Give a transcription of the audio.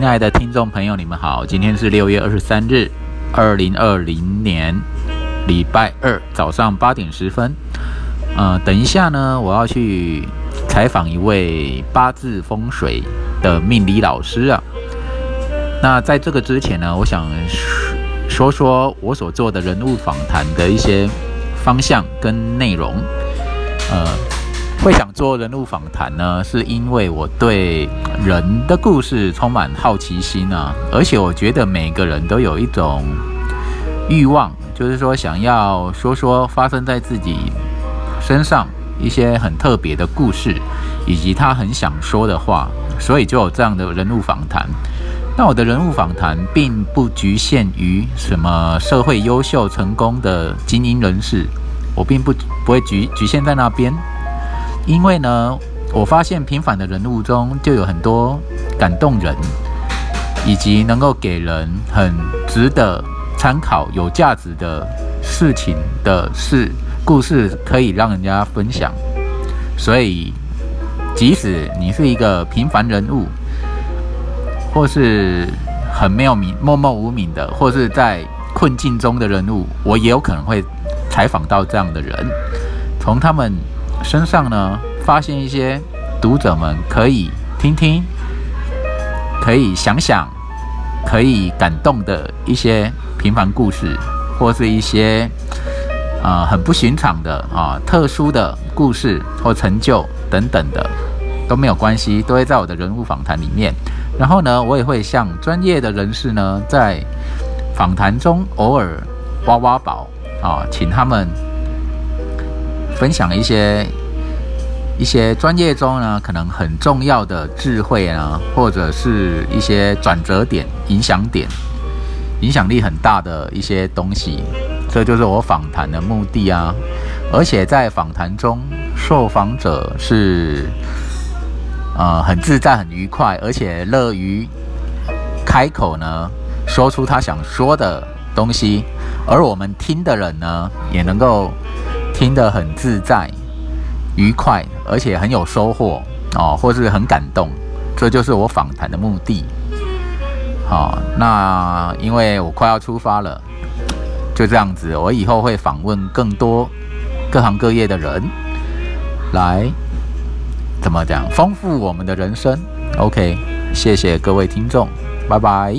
亲爱的听众朋友，你们好，今天是六月二十三日，二零二零年礼拜二早上八点十分。呃，等一下呢，我要去采访一位八字风水的命理老师啊。那在这个之前呢，我想说说我所做的人物访谈的一些方向跟内容。呃，会想做人物访谈呢，是因为我对人的故事充满好奇心啊，而且我觉得每个人都有一种欲望，就是说想要说说发生在自己身上一些很特别的故事，以及他很想说的话，所以就有这样的人物访谈。那我的人物访谈并不局限于什么社会优秀成功的精英人士，我并不不会局局限在那边，因为呢，我发现平凡的人物中就有很多感动人，以及能够给人很值得参考、有价值的事情的事故事，可以让人家分享。所以，即使你是一个平凡人物。或是很没有名、默默无名的，或是在困境中的人物，我也有可能会采访到这样的人，从他们身上呢，发现一些读者们可以听听、可以想想、可以感动的一些平凡故事，或是一些啊很不寻常的啊特殊的故事或成就等等的都没有关系，都会在我的人物访谈里面。然后呢，我也会向专业的人士呢，在访谈中偶尔挖挖宝啊，请他们分享一些一些专业中呢可能很重要的智慧啊，或者是一些转折点、影响点、影响力很大的一些东西。这就是我访谈的目的啊！而且在访谈中，受访者是。呃，很自在，很愉快，而且乐于开口呢，说出他想说的东西，而我们听的人呢，也能够听得很自在、愉快，而且很有收获哦，或是很感动，这就是我访谈的目的。好，那因为我快要出发了，就这样子，我以后会访问更多各行各业的人来。怎么讲？丰富我们的人生。OK，谢谢各位听众，拜拜。